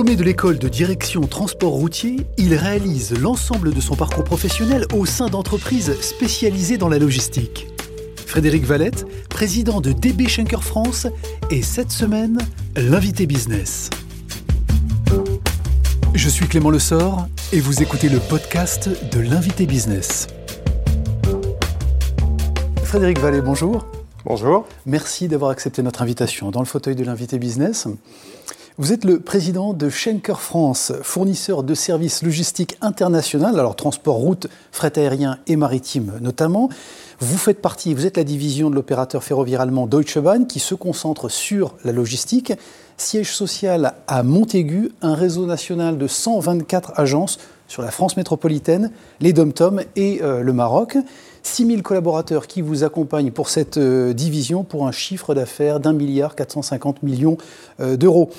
Diplômé de l'école de direction transport routier, il réalise l'ensemble de son parcours professionnel au sein d'entreprises spécialisées dans la logistique. Frédéric Valette, président de DB Schenker France, est cette semaine l'invité business. Je suis Clément Lessort et vous écoutez le podcast de l'invité business. Frédéric Vallet, bonjour. Bonjour. Merci d'avoir accepté notre invitation dans le fauteuil de l'invité business. Vous êtes le président de Schenker France, fournisseur de services logistiques internationaux, alors transport route, fret aérien et maritime notamment. Vous faites partie, vous êtes la division de l'opérateur ferroviaire allemand Deutsche Bahn qui se concentre sur la logistique. Siège social à Montaigu, un réseau national de 124 agences sur la France métropolitaine, les dom et euh, le Maroc. 6000 collaborateurs qui vous accompagnent pour cette euh, division pour un chiffre d'affaires d'un milliard 450 millions euh, d'euros.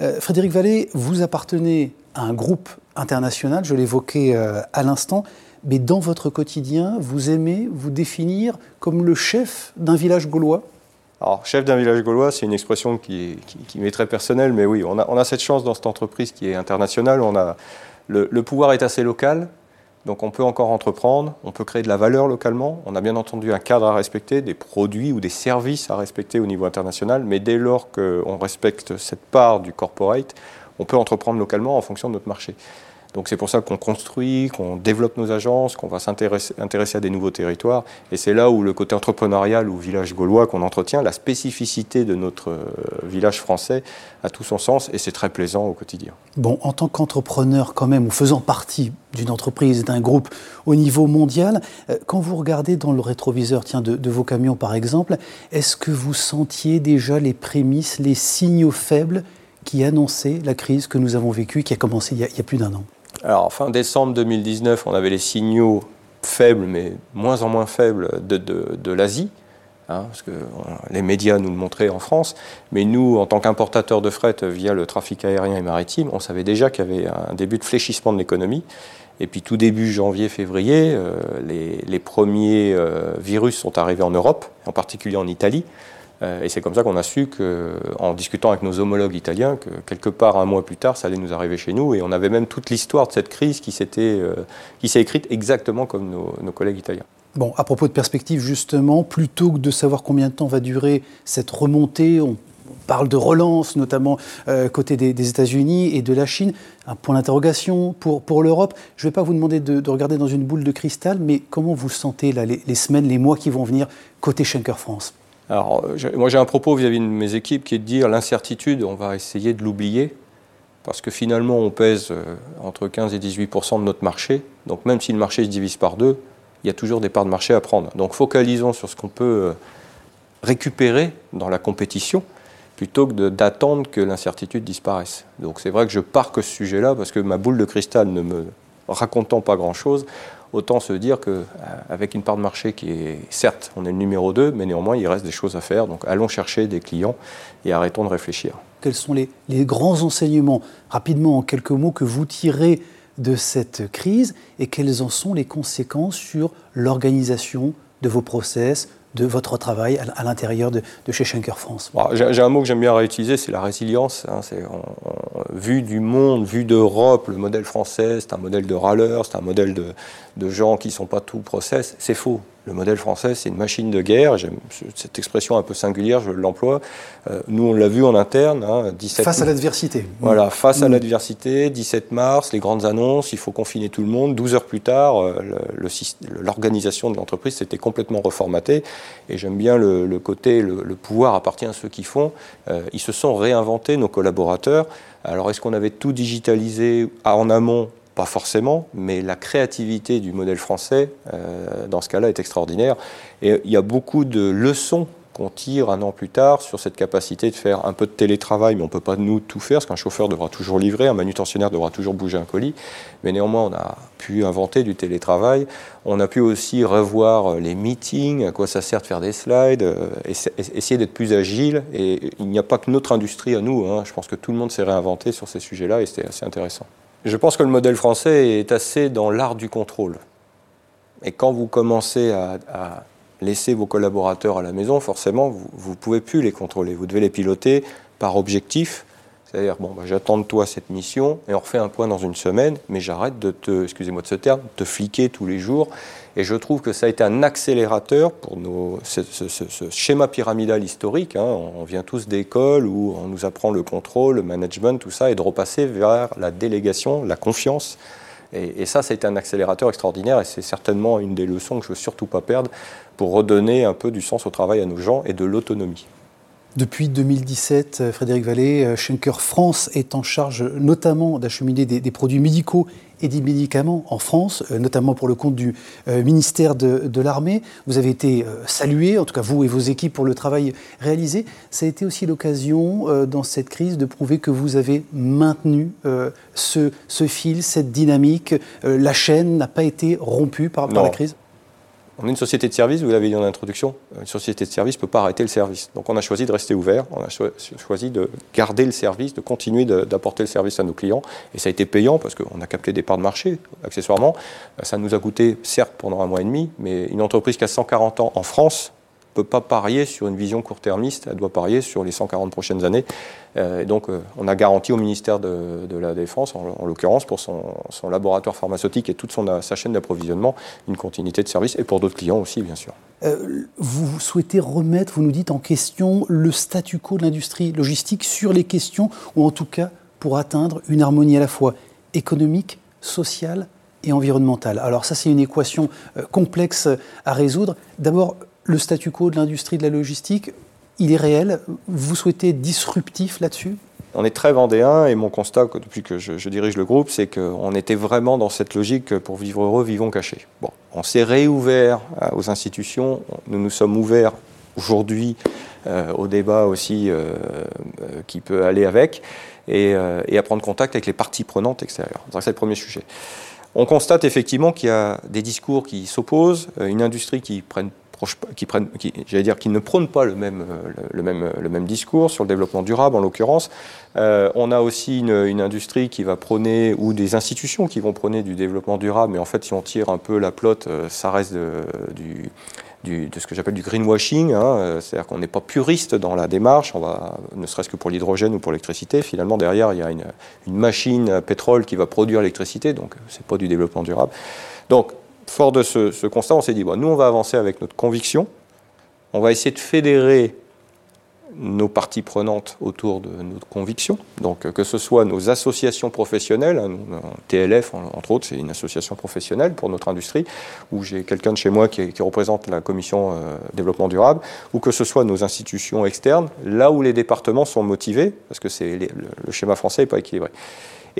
Euh, Frédéric Vallée, vous appartenez à un groupe international, je l'évoquais à l'instant, mais dans votre quotidien, vous aimez vous définir comme le chef d'un village gaulois? Alors, chef d'un village gaulois, c'est une expression qui, m'est très personnelle, mais oui, on a, cette chance dans cette entreprise qui est internationale. Le pouvoir est assez local, donc on peut encore entreprendre, on peut créer de la valeur localement, on a bien entendu un cadre à respecter, des produits ou des services à respecter au niveau international, mais dès lors qu'on respecte cette part du corporate, on peut entreprendre localement en fonction de notre marché. Donc c'est pour ça qu'on construit, qu'on développe nos agences, qu'on va s'intéresser à des nouveaux territoires. Et c'est là où le côté entrepreneurial ou village gaulois qu'on entretient, la spécificité de notre euh, village français a tout son sens et c'est très plaisant au quotidien. Bon, en tant qu'entrepreneur quand même, ou faisant partie d'une entreprise, d'un groupe au niveau mondial, euh, quand vous regardez dans le rétroviseur tiens, de, vos camions par exemple, est-ce que vous sentiez déjà les prémices, les signaux faibles qui annonçaient la crise que nous avons vécue, qui a commencé il y a plus d'un an? Alors, fin décembre 2019, on avait les signaux faibles, mais moins en moins faibles, de, l'Asie, hein, parce que les médias nous le montraient en France. Mais nous, en tant qu'importateurs de fret via le trafic aérien et maritime, on savait déjà qu'il y avait un début de fléchissement de l'économie. Et puis tout début janvier-février, euh, les, premiers euh, virus sont arrivés en Europe, en particulier en Italie. Euh, et c'est comme ça qu'on a su, que, en discutant avec nos homologues italiens, que quelque part un mois plus tard, ça allait nous arriver chez nous. Et on avait même toute l'histoire de cette crise qui, euh, qui s'est écrite exactement comme nos, collègues italiens. Bon, à propos de perspective, justement, plutôt que de savoir combien de temps va durer cette remontée, on parle de relance, notamment euh, côté des, États-Unis et de la Chine. Un point d'interrogation pour, pour l'Europe. Je ne vais pas vous demander de, regarder dans une boule de cristal, mais comment vous sentez les, les semaines, les mois qui vont venir côté Schenker France? Alors, moi j'ai un propos vis-à-vis de mes équipes qui est de dire l'incertitude, on va essayer de l'oublier, parce que finalement on pèse euh, entre 15 et 18% de notre marché, donc même si le marché se divise par deux, il y a toujours des parts de marché à prendre. Donc focalisons sur ce qu'on peut euh, récupérer dans la compétition, plutôt que d'attendre que l'incertitude disparaisse. Donc c'est vrai que je pars que ce sujet-là, parce que ma boule de cristal ne me racontant pas grand-chose, autant se dire qu'avec euh, une part de marché qui est, certes, on est le numéro 2, mais néanmoins, il reste des choses à faire. Donc allons chercher des clients et arrêtons de réfléchir. Quels sont les, grands enseignements, rapidement en quelques mots, que vous tirez de cette crise et quelles en sont les conséquences sur l'organisation de vos process, de votre travail à l'intérieur de, chez Schenker France J'ai un mot que j'aime bien réutiliser, c'est la résilience. Hein, vu du monde, vu d'Europe, le modèle français, c'est un modèle de râleurs, c'est un modèle de, de gens qui ne sont pas tout process. C'est faux. Le modèle français, c'est une machine de guerre. J'aime cette expression un peu singulière, je l'emploie. Euh, nous, on l'a vu en interne. Hein, 17 face à l'adversité. Voilà, face à mm. l'adversité, 17 mars, les grandes annonces, il faut confiner tout le monde. 12 heures plus tard, euh, l'organisation de l'entreprise s'était complètement reformatée. Et j'aime bien le, côté, le, pouvoir appartient à ceux qui font. Euh, ils se sont réinventés, nos collaborateurs. Alors, est-ce qu'on avait tout digitalisé en amont? Pas forcément, mais la créativité du modèle français, euh, dans ce cas-là, est extraordinaire. Et il y a beaucoup de leçons qu'on tire un an plus tard sur cette capacité de faire un peu de télétravail, mais on ne peut pas nous tout faire, parce qu'un chauffeur devra toujours livrer, un manutentionnaire devra toujours bouger un colis. Mais néanmoins, on a pu inventer du télétravail. On a pu aussi revoir les meetings, à quoi ça sert de faire des slides, euh, essayer d'être plus agile. Et il n'y a pas que notre industrie à nous. Hein. Je pense que tout le monde s'est réinventé sur ces sujets-là, et c'était assez intéressant. Je pense que le modèle français est assez dans l'art du contrôle. Et quand vous commencez à, laisser vos collaborateurs à la maison, forcément, vous ne pouvez plus les contrôler. Vous devez les piloter par objectif. C'est-à-dire, bon, bah, j'attends de toi cette mission et on refait un point dans une semaine, mais j'arrête de te, excusez-moi de ce terme, te fliquer tous les jours. Et je trouve que ça a été un accélérateur pour nos, ce, schéma pyramidal historique. Hein. On vient tous d'écoles où on nous apprend le contrôle, le management, tout ça, et de repasser vers la délégation, la confiance. Et, et ça, ça a été un accélérateur extraordinaire et c'est certainement une des leçons que je ne veux surtout pas perdre pour redonner un peu du sens au travail à nos gens et de l'autonomie. Depuis 2017, euh, Frédéric Vallée, euh, Schenker France est en charge notamment d'acheminer des, produits médicaux et des médicaments en France, euh, notamment pour le compte du ministère de, l'Armée. Vous avez été salué, en tout cas vous et vos équipes, pour le travail réalisé. Ça a été aussi l'occasion dans cette crise de prouver que vous avez maintenu ce, fil, cette dynamique. la chaîne n'a pas été rompue par la crise on est une société de service, vous l'avez dit en introduction, une société de service ne peut pas arrêter le service. Donc on a choisi de rester ouvert, on a choisi de garder le service, de continuer d'apporter le service à nos clients. Et ça a été payant parce qu'on a capté des parts de marché, accessoirement. Ça nous a coûté, certes, pendant un mois et demi, mais une entreprise qui a 140 ans en France, peut pas parier sur une vision court-termiste, elle doit parier sur les 140 prochaines années. Euh, et donc, euh, on a garanti au ministère de, la Défense, en, l'occurrence pour son, laboratoire pharmaceutique et toute son, sa chaîne d'approvisionnement, une continuité de service, et pour d'autres clients aussi, bien sûr. Euh, vous souhaitez remettre, vous nous dites, en question le statu quo de l'industrie logistique sur les questions, ou en tout cas pour atteindre une harmonie à la fois économique, sociale et environnementale. Alors ça, c'est une équation complexe à résoudre. D'abord, le statu quo de l'industrie de la logistique, il est réel? Vous souhaitez disruptif là-dessus? On est très vendéen et mon constat depuis que je, dirige le groupe, c'est qu'on était vraiment dans cette logique pour vivre heureux, vivons cachés. Bon, on s'est réouvert euh, aux institutions, nous nous sommes ouverts aujourd'hui euh, au débat aussi euh, qui peut aller avec et, à prendre contact avec les parties prenantes extérieures. C'est le premier sujet. On constate effectivement qu'il y a des discours qui s'opposent, une industrie qui qui, prennent, qui, dire, qui ne prônent pas le même, le, même, discours sur le développement durable, en l'occurrence. Euh, on a aussi une, industrie qui va prôner, ou des institutions qui vont prôner du développement durable, mais en fait, si on tire un peu la plotte, euh, ça reste de, ce que j'appelle du greenwashing, hein, euh, c'est-à-dire qu'on n'est pas puriste dans la démarche, on va, ne serait-ce que pour l'hydrogène ou pour l'électricité, finalement derrière il y a une, machine pétrole qui va produire l'électricité, donc c'est pas du développement durable. Donc fort de ce, constat, on s'est dit, bon, nous, on va avancer avec notre conviction, on va essayer de fédérer nos parties prenantes autour de notre conviction, donc que ce soit nos associations professionnelles, hein, TLF entre autres, c'est une association professionnelle pour notre industrie, où j'ai quelqu'un de chez moi qui, représente la commission euh, développement durable, ou que ce soit nos institutions externes, là où les départements sont motivés, parce que c'est le schéma français n'est pas équilibré.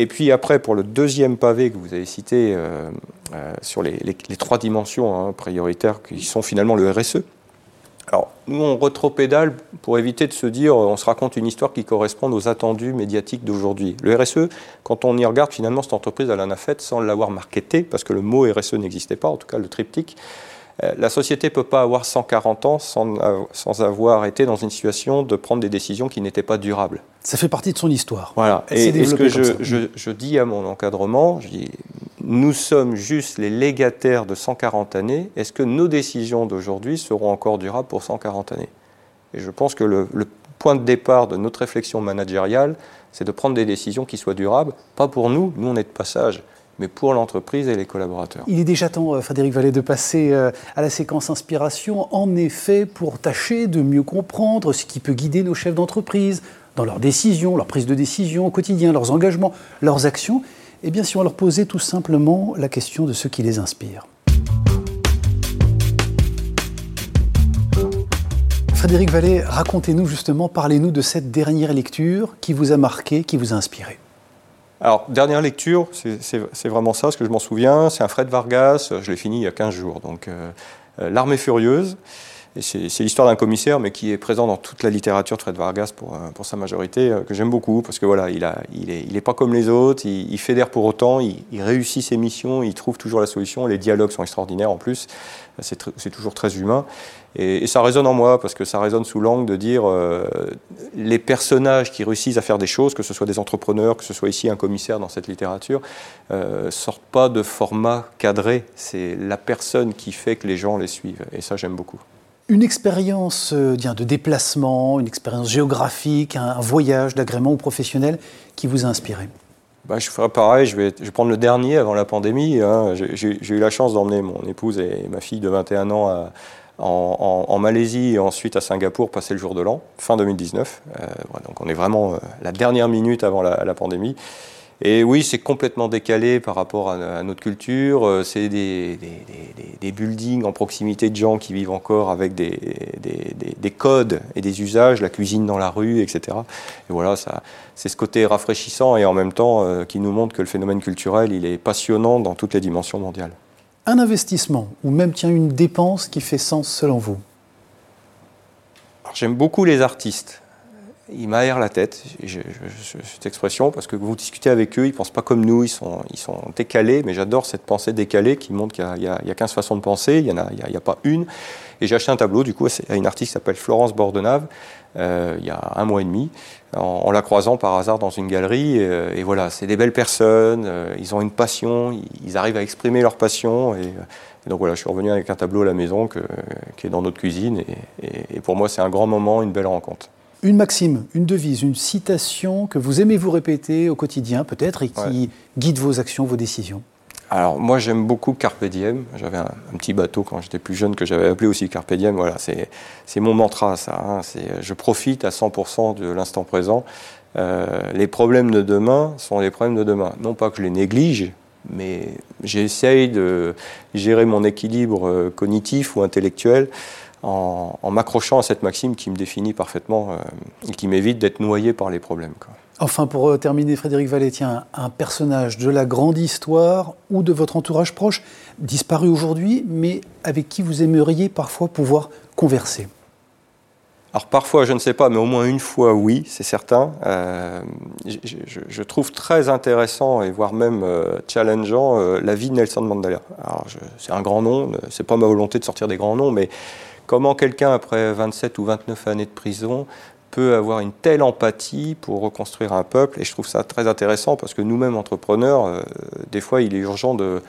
Et puis après, pour le deuxième pavé que vous avez cité euh, euh, sur les, trois dimensions hein, prioritaires qui sont finalement le RSE, alors, nous, on retropédale pour éviter de se dire, on se raconte une histoire qui correspond aux attendus médiatiques d'aujourd'hui. Le RSE, quand on y regarde, finalement, cette entreprise, elle en a fait sans l'avoir marketé, parce que le mot RSE n'existait pas, en tout cas le triptyque. Euh, la société ne peut pas avoir 140 ans sans, sans, avoir été dans une situation de prendre des décisions qui n'étaient pas durables. Ça fait partie de son histoire. Voilà. Et, ce que je, je, dis à mon encadrement, je dis, nous sommes juste les légataires de 140 années. Est-ce que nos décisions d'aujourd'hui seront encore durables pour 140 années? Et je pense que le, le point de départ de notre réflexion managériale, c'est de prendre des décisions qui soient durables, pas pour nous, nous on est de passage, mais pour l'entreprise et les collaborateurs. Il est déjà temps, euh, Frédéric Vallée, de passer euh, à la séquence inspiration, en effet, pour tâcher de mieux comprendre ce qui peut guider nos chefs d'entreprise dans leurs décisions, leurs prises de décision au quotidien, leurs engagements, leurs actions. Eh bien, si on leur posait tout simplement la question de ce qui les inspire. Frédéric Vallée, racontez-nous justement, parlez-nous de cette dernière lecture qui vous a marqué, qui vous a inspiré. Alors, dernière lecture, c'est vraiment ça, ce que je m'en souviens. C'est un Fred Vargas, je l'ai fini il y a 15 jours. Donc, euh, euh, L'armée furieuse. C'est l'histoire d'un commissaire, mais qui est présent dans toute la littérature de Fred Vargas pour, euh, sa majorité, que j'aime beaucoup, parce que voilà, il, pas comme les autres, il, fédère pour autant, il, il, réussit ses missions, il trouve toujours la solution, les dialogues sont extraordinaires en plus, c'est toujours très humain. Et, ça résonne en moi, parce que ça résonne sous l'angle de dire euh, les personnages qui réussissent à faire des choses, que ce soit des entrepreneurs, que ce soit ici un commissaire dans cette littérature, euh, sortent pas de format cadré. C'est la personne qui fait que les gens les suivent. Et ça, j'aime beaucoup. Une expérience euh, de déplacement, une expérience géographique, un, voyage d'agrément ou professionnel qui vous a inspiré bah, je ferai pareil, je vais, prendre le dernier avant la pandémie. Hein. J'ai eu la chance d'emmener mon épouse et ma fille de 21 ans en, Malaisie et ensuite à Singapour passer le jour de l'an, fin 2019. Euh, donc on est vraiment la dernière minute avant la pandémie. Et oui, c'est complètement décalé par rapport à, notre culture. Euh, c'est des, des, buildings en proximité de gens qui vivent encore avec des, codes et des usages, la cuisine dans la rue, etc. Et voilà, ça, c'est ce côté rafraîchissant et en même temps euh, qui nous montre que le phénomène culturel, il est passionnant dans toutes les dimensions mondiales. Un investissement ou même tiens une dépense qui fait sens selon vous? J'aime beaucoup les artistes ils m'aèrent la tête, cette expression, parce que vous discutez avec eux, ils ne pensent pas comme nous, ils sont, décalés, mais j'adore cette pensée décalée qui montre qu'il y, a 15 façons de penser, il n'y a, a, pas une. Et j'ai acheté un tableau, du coup, à une artiste qui s'appelle Florence Bordenave, euh, il y a un mois et demi, en, la croisant par hasard dans une galerie. Euh, et, voilà, c'est des belles personnes, euh, ils ont une passion, ils, arrivent à exprimer leur passion. Et, donc voilà, je suis revenu avec un tableau à la maison qui est dans notre cuisine. et pour moi, c'est un grand moment, une belle rencontre. Une maxime, une devise, une citation que vous aimez vous répéter au quotidien peut-être et qui guide vos actions, vos décisions alors moi j'aime beaucoup Carpe Diem. J'avais un, petit bateau quand j'étais plus jeune que j'avais appelé aussi Carpe Diem. Voilà, c'est mon mantra ça. Hein. Je profite à 100% de l'instant présent. Euh, les problèmes de demain sont les problèmes de demain. Non pas que je les néglige, mais j'essaye de gérer mon équilibre euh, cognitif ou intellectuel en, m'accrochant à cette maxime qui me définit parfaitement euh, et qui m'évite d'être noyé par les problèmes. Enfin, pour euh, terminer, Frédéric Valétien, un personnage de la grande histoire ou de votre entourage proche, disparu aujourd'hui, mais avec qui vous aimeriez parfois pouvoir converser? Alors parfois, je ne sais pas, mais au moins une fois, oui, c'est certain. Euh, je, trouve très intéressant et voire même challengeant la vie de Nelson Mandela. Alors c'est un grand nom, c'est pas ma volonté de sortir des grands noms, mais Comment quelqu'un, après 27 ou 29 années de prison, peut avoir une telle empathie pour reconstruire un peuple? Et je trouve ça très intéressant parce que nous-mêmes, entrepreneurs, euh, des fois, il est urgent de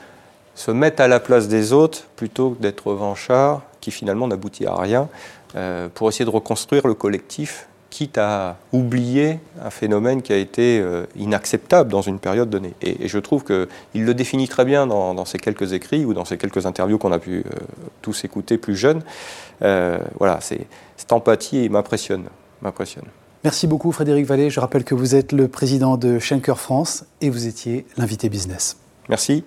se mettre à la place des autres plutôt que d'être revanchard, qui finalement n'aboutit à rien, euh, pour essayer de reconstruire le collectif quitte à oublier un phénomène qui a été euh, inacceptable dans une période donnée. Et, je trouve qu'il le définit très bien dans, ces quelques écrits ou dans ces quelques interviews qu'on a pu euh, tous écouter plus jeunes. Euh, voilà, cette empathie m'impressionne, m'impressionne. Merci beaucoup Frédéric Vallée. Je rappelle que vous êtes le président de Schenker France et vous étiez l'invité business. Merci.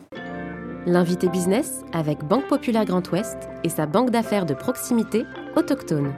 L'invité business avec Banque Populaire Grand Ouest et sa banque d'affaires de proximité autochtone.